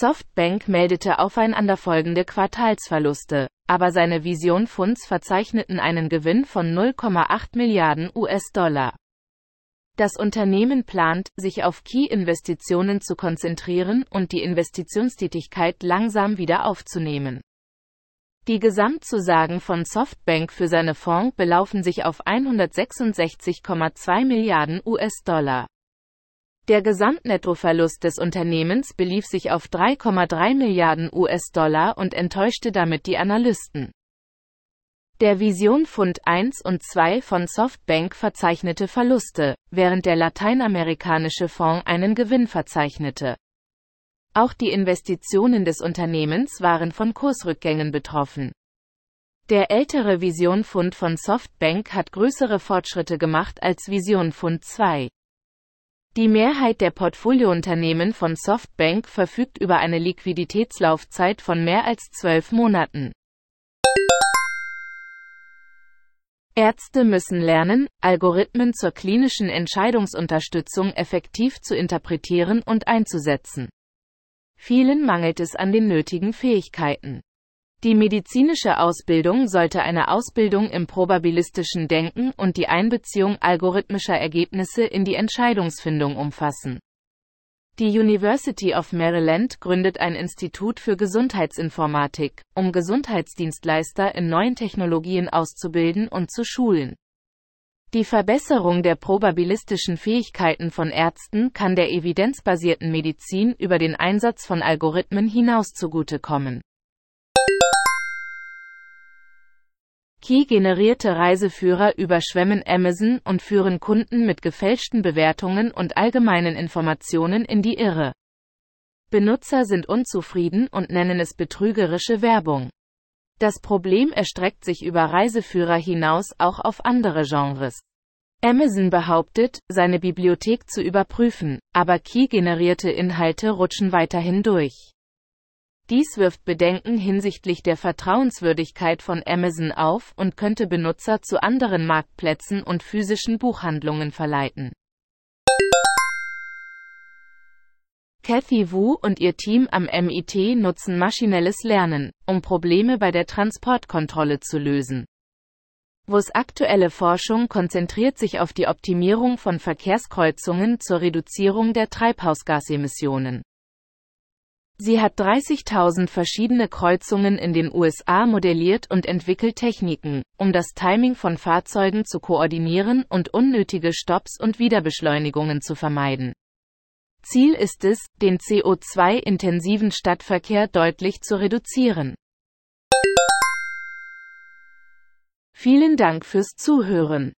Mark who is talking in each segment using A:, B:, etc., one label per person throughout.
A: Softbank meldete aufeinanderfolgende Quartalsverluste, aber seine Vision Funds verzeichneten einen Gewinn von 0,8 Milliarden US-Dollar. Das Unternehmen plant, sich auf Key-Investitionen zu konzentrieren und die Investitionstätigkeit langsam wieder aufzunehmen. Die Gesamtzusagen von Softbank für seine Fonds belaufen sich auf 166,2 Milliarden US-Dollar. Der Gesamtnettoverlust des Unternehmens belief sich auf 3,3 Milliarden US-Dollar und enttäuschte damit die Analysten. Der Vision Fund 1 und 2 von Softbank verzeichnete Verluste, während der lateinamerikanische Fonds einen Gewinn verzeichnete. Auch die Investitionen des Unternehmens waren von Kursrückgängen betroffen. Der ältere Vision Fund von Softbank hat größere Fortschritte gemacht als Vision Fund 2. Die Mehrheit der Portfoliounternehmen von Softbank verfügt über eine Liquiditätslaufzeit von mehr als zwölf Monaten. Ärzte müssen lernen, Algorithmen zur klinischen Entscheidungsunterstützung effektiv zu interpretieren und einzusetzen. Vielen mangelt es an den nötigen Fähigkeiten. Die medizinische Ausbildung sollte eine Ausbildung im probabilistischen Denken und die Einbeziehung algorithmischer Ergebnisse in die Entscheidungsfindung umfassen. Die University of Maryland gründet ein Institut für Gesundheitsinformatik, um Gesundheitsdienstleister in neuen Technologien auszubilden und zu schulen. Die Verbesserung der probabilistischen Fähigkeiten von Ärzten kann der evidenzbasierten Medizin über den Einsatz von Algorithmen hinaus zugutekommen. Key-generierte Reiseführer überschwemmen Amazon und führen Kunden mit gefälschten Bewertungen und allgemeinen Informationen in die Irre. Benutzer sind unzufrieden und nennen es betrügerische Werbung. Das Problem erstreckt sich über Reiseführer hinaus auch auf andere Genres. Amazon behauptet, seine Bibliothek zu überprüfen, aber Key-generierte Inhalte rutschen weiterhin durch. Dies wirft Bedenken hinsichtlich der Vertrauenswürdigkeit von Amazon auf und könnte Benutzer zu anderen Marktplätzen und physischen Buchhandlungen verleiten. Cathy Wu und ihr Team am MIT nutzen maschinelles Lernen, um Probleme bei der Transportkontrolle zu lösen. WUs aktuelle Forschung konzentriert sich auf die Optimierung von Verkehrskreuzungen zur Reduzierung der Treibhausgasemissionen. Sie hat 30.000 verschiedene Kreuzungen in den USA modelliert und entwickelt Techniken, um das Timing von Fahrzeugen zu koordinieren und unnötige Stopps und Wiederbeschleunigungen zu vermeiden. Ziel ist es, den CO2-intensiven Stadtverkehr deutlich zu reduzieren. Vielen Dank fürs Zuhören.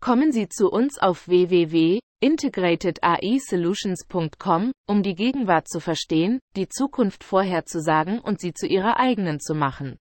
A: Kommen Sie zu uns auf www integratedAIsolutions.com, um die Gegenwart zu verstehen, die Zukunft vorherzusagen und sie zu ihrer eigenen zu machen.